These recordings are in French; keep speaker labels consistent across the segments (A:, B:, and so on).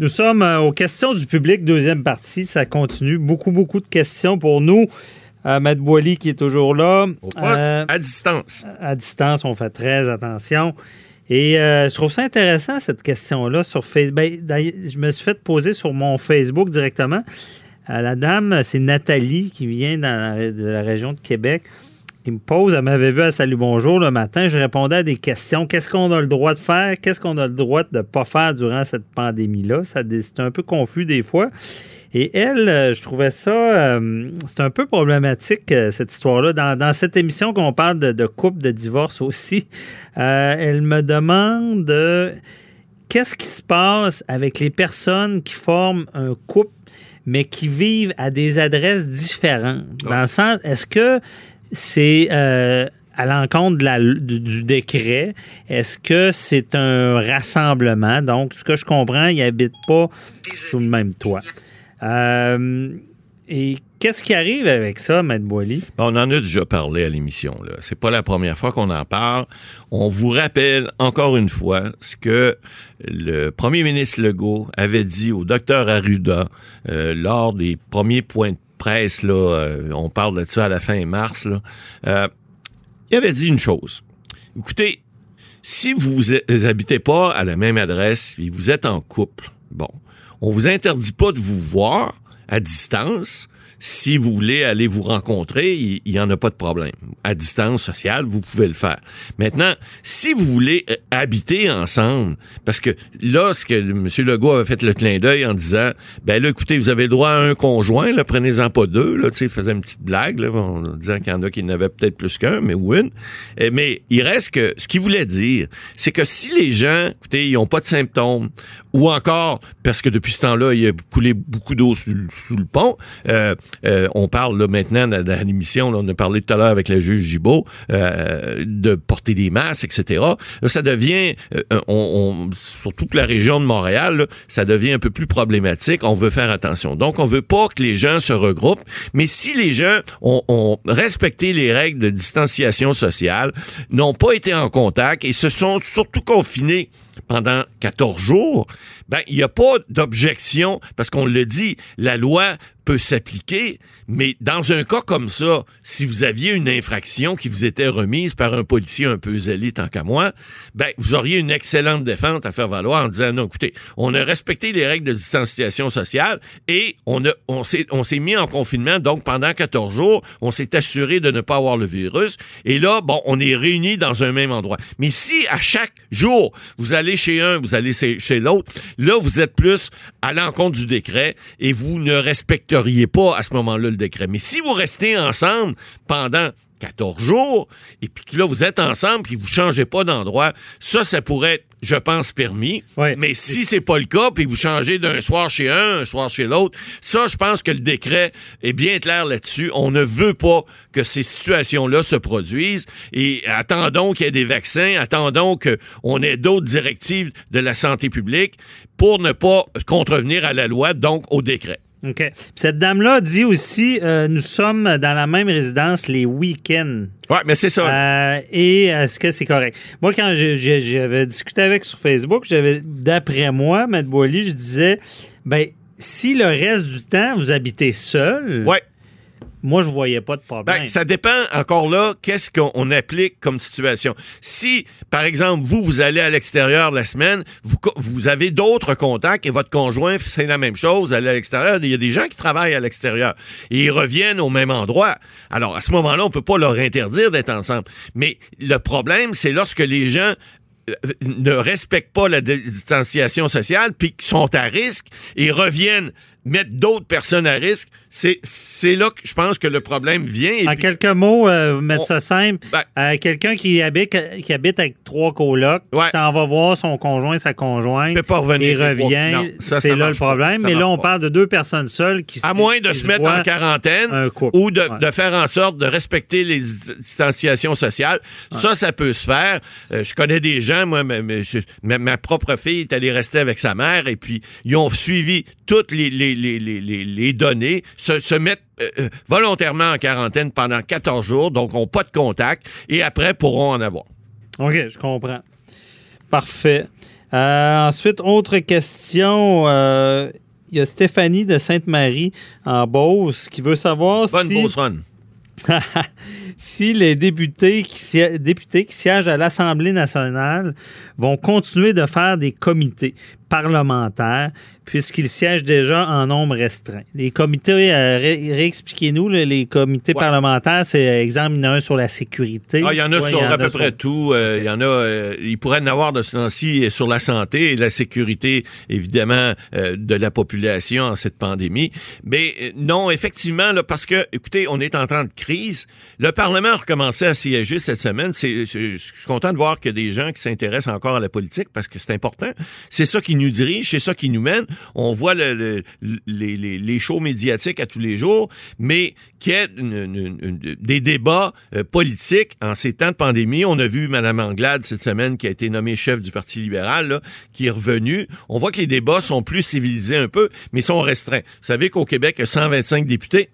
A: Nous sommes euh, aux questions du public, deuxième partie. Ça continue. Beaucoup, beaucoup de questions pour nous. Euh, Matt Boily qui est toujours là.
B: Au poste,
A: Euh,
B: à distance.
A: à distance, on fait très attention. Et euh, je trouve ça intéressant, cette question-là, sur Facebook. Ben, je me suis fait poser sur mon Facebook directement. La dame, c'est Nathalie, qui vient dans la- de la région de Québec, me pose, elle m'avait vu à Salut Bonjour le matin, je répondais à des questions. Qu'est-ce qu'on a le droit de faire? Qu'est-ce qu'on a le droit de ne pas faire durant cette pandémie-là? C'est un peu confus des fois. Et elle, euh, je trouvais ça, euh, c'est un peu problématique, euh, cette histoire-là. Dans, cette émission qu'on parle de, couple, de divorce aussi, elle me demande qu'est-ce qui se passe avec les personnes qui forment un couple, mais qui vivent à des adresses différentes? Dans le sens, est-ce que c'est euh, à l'encontre du, décret? Est-ce que c'est un rassemblement? Donc, ce que je comprends, ils n'habitent pas sous le même toit. Euh, et qu'est-ce qui arrive avec ça, Maître Boily?
B: Ben, on en a déjà parlé à l'émission. C'est pas la première fois qu'on en parle. On vous rappelle encore une fois ce que le premier ministre Legault avait dit au docteur Arruda euh, lors des premiers points de presse. Là, euh, on parle de ça à la fin mars. Là. Euh, il avait dit une chose. Écoutez, si vous vous habitez pas à la même adresse et vous êtes en couple, bon, on vous interdit pas de vous voir à distance. Si vous voulez aller vous rencontrer, il n'y en a pas de problème. À distance sociale, vous pouvez le faire. Maintenant, si vous voulez euh, habiter ensemble, parce que là, ce que M. Legault avait fait le clin d'œil en disant, ben là, écoutez, vous avez le droit à un conjoint, là, prenez-en pas deux, là, tu sais, il faisait une petite blague, là, en disant qu'il y en a qui n'avaient peut-être plus qu'un, mais ou une. Eh, Mais il reste que, ce qu'il voulait dire, c'est que si les gens, écoutez, ils n'ont pas de symptômes, ou encore, parce que depuis ce temps-là, il a coulé beaucoup d'eau sous, sous le pont, euh, euh, on parle là, maintenant dans, on a parlé tout à l'heure avec le juge Gibault, euh, de porter des masques, etc. Là, ça devient, euh, on, on- surtout la région de Montréal, là, ça devient un peu plus problématique. On veut faire attention. Donc, on veut pas que les gens se regroupent, mais si les gens ont, ont respecté les règles de distanciation sociale, n'ont pas été en contact et se sont surtout confinés pendant 14 jours, ben, il n'y a pas d'objection parce qu'on le dit, la loi peut s'appliquer, mais dans un cas comme ça, si vous aviez une infraction qui vous était remise par un policier un peu zélé tant qu'à moi, ben, vous auriez une excellente défense à faire valoir en disant, non, écoutez, on a respecté les règles de distanciation sociale et on a, on s'est, mis en confinement, donc pendant 14 jours, on s'est assuré de ne pas avoir le virus. Et là, bon, on est réunis dans un même endroit. Mais si à chaque jour, vous allez chez un, vous allez chez l'autre, là, vous êtes plus à l'encontre du décret et vous ne respecteriez pas à ce moment-là le décret. Mais si vous restez ensemble pendant 14 jours, et puis que là, vous êtes ensemble, puis vous changez pas d'endroit, ça, ça pourrait être, je pense, permis.
A: Ouais.
B: Mais si c'est pas le cas, puis vous changez d'un soir chez un, un soir chez l'autre, ça, je pense que le décret est bien clair là-dessus. On ne veut pas que ces situations-là se produisent. Et attendons qu'il y ait des vaccins, attendons qu'on ait d'autres directives de la santé publique pour ne pas contrevenir à la loi, donc au décret.
A: OK. Puis cette dame-là dit aussi euh, nous sommes dans la même résidence les week-ends.
B: Ouais, mais c'est ça.
A: Euh, et est-ce que c'est correct? Moi, quand j'avais discuté avec sur Facebook, j'avais, d'après moi, Matt Boily, je disais, ben, si le reste du temps, vous habitez seul,
B: ouais.
A: Moi, je voyais pas de problème.
B: Ben, ça dépend encore là, qu'est-ce qu'on on applique comme situation. Si, par exemple, vous, vous allez à l'extérieur la semaine, vous, avez d'autres contacts et votre conjoint, c'est la même chose, allez à l'extérieur. Il y a des gens qui travaillent à l'extérieur et ils reviennent au même endroit. Alors, à ce moment-là, on peut pas leur interdire d'être ensemble. Mais le problème, c'est lorsque les gens euh, ne respectent pas la distanciation sociale puis qui sont à risque et reviennent mettre d'autres personnes à risque, c'est là que je pense que le problème vient.
A: En
B: puis-
A: quelques mots, euh, mettre
B: on-
A: ça simple,
B: Ben-
A: euh, quelqu'un qui habite, qui habite avec trois colocs,
B: Ouais.
A: qui s'en va voir son conjoint, sa conjointe,
B: peut pas revenir
A: et revient, c'est là le
B: pas.
A: problème. Mais là, on
B: pas.
A: parle de deux personnes seules qui
B: À moins de se mettre en quarantaine ou de,
A: Ouais.
B: de faire en sorte de respecter les distanciations sociales. Ça, ça peut se faire. Euh, je connais des gens, moi, ma- ma propre fille est allée rester avec sa mère et puis ils ont suivi toutes les, les, les, les, les- les données, se, se mettre euh, euh, volontairement en quarantaine pendant 14 jours, donc n'ont pas de contact et après pourront en avoir.
A: OK, je comprends. Parfait. Euh, ensuite, autre question. euh, Il y a Stéphanie de Sainte-Marie en Beauce qui veut savoir
B: Bonne
A: si,
B: Run.
A: si les députés qui, siè- députés qui siègent à l'Assemblée nationale vont continuer de faire des comités parlementaires puisqu'ils siègent déjà en nombre restreint. Les comités, euh, ré- réexpliquez-nous, les comités
B: Ouais.
A: parlementaires, c'est euh, exemple, il y en a un sur la sécurité.
B: Ah, il y en a
A: Ouais,
B: sur
A: il y en
B: à peu
A: sur-
B: près tout. Euh, Il y en a. euh, il pourrait en avoir de ce temps-ci sur la santé et la sécurité, évidemment, euh, de la population en cette pandémie. Mais euh, non, effectivement, là, parce que, écoutez, on est en temps de crise. Le Parlement a recommencé à siéger cette semaine. C'est, je suis content de voir qu'il y a des gens qui s'intéressent à la politique parce que c'est important. C'est ça qui nous dirige, c'est ça qui nous mène. On voit le- le- les, les- les shows médiatiques à tous les jours, mais qu'il y ait des débats euh, politiques en ces temps de pandémie. On a vu Mme Anglade cette semaine qui a été nommée chef du Parti libéral, là, qui est revenue. On voit que les débats sont plus civilisés un peu, mais sont restreints. Vous savez qu'au Québec, il y a 125 députés.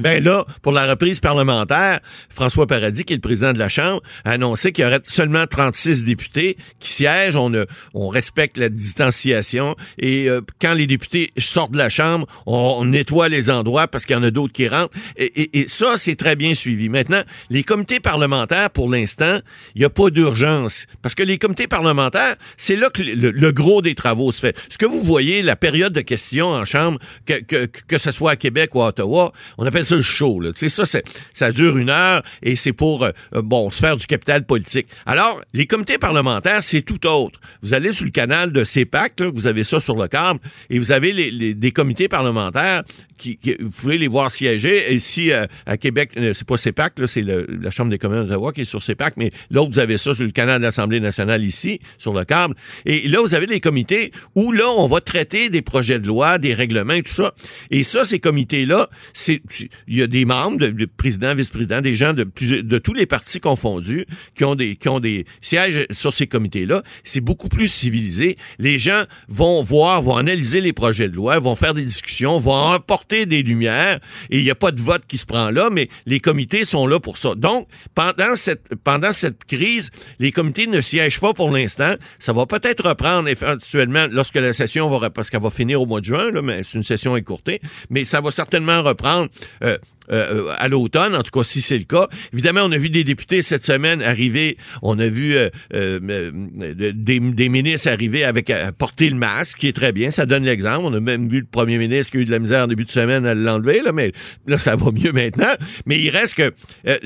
B: Ben là, pour la reprise parlementaire, François Paradis, qui est le président de la Chambre, a annoncé qu'il y aurait seulement 36 députés qui siègent. On, ne- on respecte la distanciation. Et euh, quand les députés sortent de la Chambre, on, on nettoie les endroits parce qu'il y en a d'autres qui rentrent. Et, et- et ça, c'est très bien suivi. Maintenant, les comités parlementaires, pour l'instant, il n'y a pas d'urgence. Parce que les comités parlementaires, c'est là que le, le gros des travaux se fait. Ce que vous voyez, la période de questions en Chambre, que, que, que ce soit à Québec ou à Ottawa, on appelle ça le show. Là. Ça, ça dure une heure et c'est pour, euh, bon, se faire du capital politique. Alors, les comités parlementaires, c'est tout autre. Vous allez sur le canal de CEPAC, vous avez ça sur le câble, et vous avez des comités parlementaires qui, qui- vous pouvez les voir siéger. Ici, euh, à Québec, euh, c'est pas CEPAC, là, c'est le- la Chambre des communes d'Ottawa qui est sur CEPAC, mais l'autre, vous avez ça sur le canal de l'Assemblée nationale ici, sur le câble. Et là, vous avez les comités où, là, on va traiter des projets de loi, des règlements tout ça. Et ça, ces comités-là, c'est, il y a des membres, de, de présidents, vice-présidents, des gens de, de tous les partis confondus qui ont des, qui ont des sièges sur ces comités-là. C'est beaucoup plus civilisé. Les gens vont voir, vont analyser les projets de loi, vont faire des discussions, vont apporter des lumières et il n'y a pas de vote qui se prend là, mais les comités sont là pour ça. Donc, pendant cette, pendant cette crise, les comités ne siègent pas pour l'instant. Ça va peut-être reprendre éventuellement lorsque la session va, parce qu'elle va finir au mois de juin, là, mais c'est une session écourtée, mais ça va certainement reprendre. euh, euh, à l'automne, en tout cas si c'est le cas. Évidemment, on a vu des députés cette semaine arriver, on a vu euh, euh, euh, des, des ministres arriver avec à porter le masque, qui est très bien, ça donne l'exemple. On a même vu le premier ministre qui a eu de la misère en début de semaine à l'enlever, là, mais là, ça va mieux maintenant. Mais il reste que euh,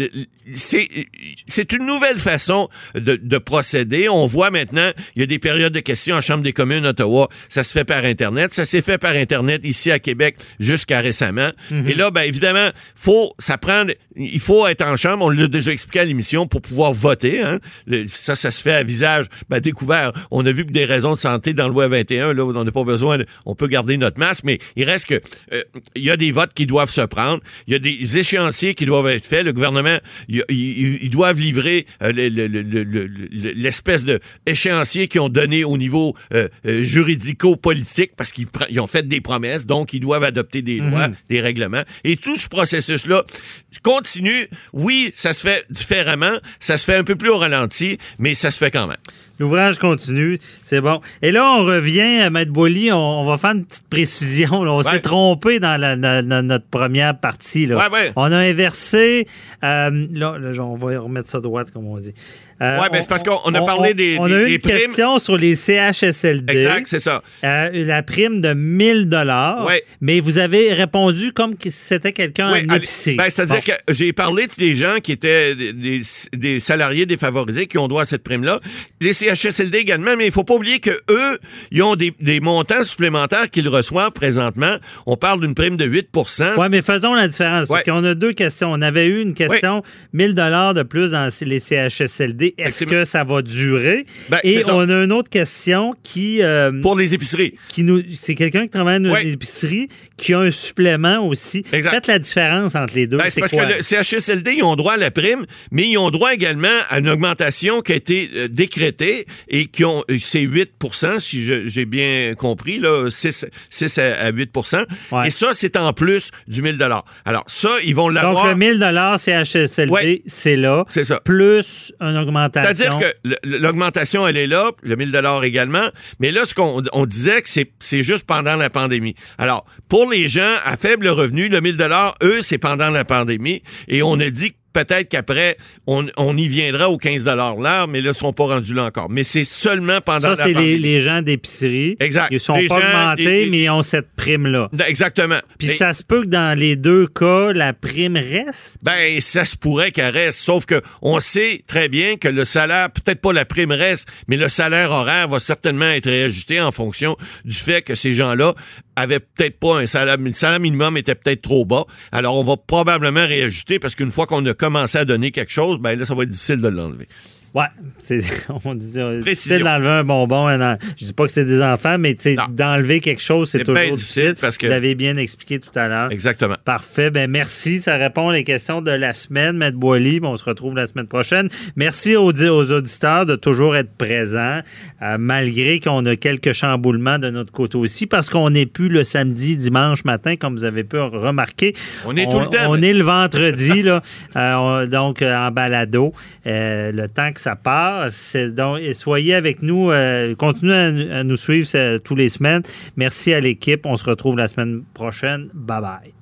B: c'est c'est une nouvelle façon de, de procéder. On voit maintenant, il y a des périodes de questions en Chambre des communes Ottawa, ça se fait par Internet, ça s'est fait par Internet ici à Québec jusqu'à récemment. Et là, ben évidemment, faut ça prend il faut être en chambre, on l'a déjà expliqué à l'émission pour pouvoir voter hein. Le- ça ça se fait à visage ben, découvert. On a vu que des raisons de santé dans le loi 21 là, on n'a pas besoin de- on peut garder notre masque mais il reste que euh, il y a des votes qui doivent se prendre, il y a des échéanciers qui doivent être faits, le gouvernement il- il- ils doivent livrer euh, le- le- le- le- le- le- l'espèce de échéancier qu'ils ont donné au niveau euh, juridico-politique parce qu'ils ont fait des promesses, donc ils doivent adopter des lois, des règlements. Et tout ce processus-là continue. Oui, ça se fait différemment, ça se fait un peu plus au ralenti, mais ça se fait quand même.
A: L'ouvrage continue, c'est bon. Et là, on revient à Maître Boily, on, on va faire une petite précision. là. On s'est
B: Ouais.
A: trompé dans, la- notre première partie. Là.
B: Ouais, ouais.
A: On a inversé. euh, là, là, on va remettre ça droite, comme on dit. Euh,
B: Ouais, ben, c'est parce qu'on a parlé des-
A: On a eu
B: des
A: une
B: primes.
A: question sur les CHSLD.
B: Exact, c'est ça.
A: Euh, la prime de 1000 dollars.
B: Ouais.
A: Mais vous avez répondu comme si c'était quelqu'un
B: Oui,
A: en épicerie.
B: ben, C'est-à-dire. Que j'ai parlé de des gens qui étaient des, des- salariés défavorisés qui ont droit à cette prime-là. Les CHSLD également, mais il faut pas oublier que eux, ils ont des, des montants supplémentaires qu'ils reçoivent présentement. On parle d'une prime de 8%
A: Oui, mais faisons la différence, parce
B: Ouais.
A: qu'on a deux questions. On avait eu une question, 1000 dollars de plus dans les CHSLD. Est-ce que ça va durer?
B: Ben,
A: Et on a une autre question qui... euh,
B: pour les épiceries.
A: qui nous, c'est quelqu'un qui travaille dans
B: Ouais.
A: une épicerie qui a un supplément aussi.
B: Exact.
A: Faites la différence entre les deux.
B: Ben,
A: c'est
B: parce que le CHSLD, ils ont droit à la prime, mais ils ont droit également à une augmentation qui a été euh, décrétée et qui ont, c'est 8% si j'ai bien compris, là, 6, 6 à, à 8
A: Ouais.
B: Et ça, c'est en plus du 1000 Alors, ça, ils vont
A: Donc,
B: l'avoir.
A: le 1000 CHSLD,
B: Ouais.
A: c'est là.
B: C'est ça.
A: Plus une augmentation.
B: C'est-à-dire que l'augmentation, elle est là, le 1000 également, mais là, ce qu'on on disait que c'est c'est juste pendant la pandémie. Alors, pour les gens à faible revenu, le 1000 eux, c'est pendant la pandémie, et on a dit que peut-être qu'après, on, on y viendra au 15 l'heure, mais là, ils ne sont pas rendus là encore. Mais c'est seulement pendant
A: Ça,
B: la
A: c'est
B: pandémie.
A: les, les gens d'épicerie.
B: Exact.
A: Ils ne sont
B: Les
A: pas augmentés,
B: et-
A: mais ils ont cette prime-là.
B: Exactement.
A: Puis ça se peut que dans les deux cas, la prime reste?
B: Ben, ça se pourrait qu'elle reste. Sauf que on sait très bien que le salaire, peut-être pas la prime reste, mais le salaire horaire va certainement être réajusté en fonction du fait que ces gens-là avaient peut-être pas un salaire, le salaire minimum était peut-être trop bas. Alors, on va probablement réajuster parce qu'une fois qu'on a commencé à donner quelque chose, ben là, ça va être difficile de l'enlever.
A: Ouais, c'est, on dit d'enlever un bonbon. un je dis pas que c'est des enfants, mais d'enlever quelque chose, c'est toujours
B: bien
A: difficile.
B: difficile parce que-
A: Vous l'avez bien expliqué tout à l'heure.
B: Exactement.
A: Parfait. Ben merci. Ça répond aux questions de la semaine, Maître Boily. On se retrouve la semaine prochaine. Merci aux, aux auditeurs de toujours être présents, euh, malgré qu'on a quelques chamboulements de notre côté aussi, parce qu'on n'est plus le samedi, dimanche matin, comme vous avez pu remarquer.
B: On est tout le temps,
A: On
B: mais-
A: est le vendredi, là, euh, on- donc euh, en balado. Le temps que ça passe. c'est Donc, soyez avec nous. euh, continuez à, à nous suivre tous les semaines. Merci à l'équipe. On se retrouve la semaine prochaine. Bye bye.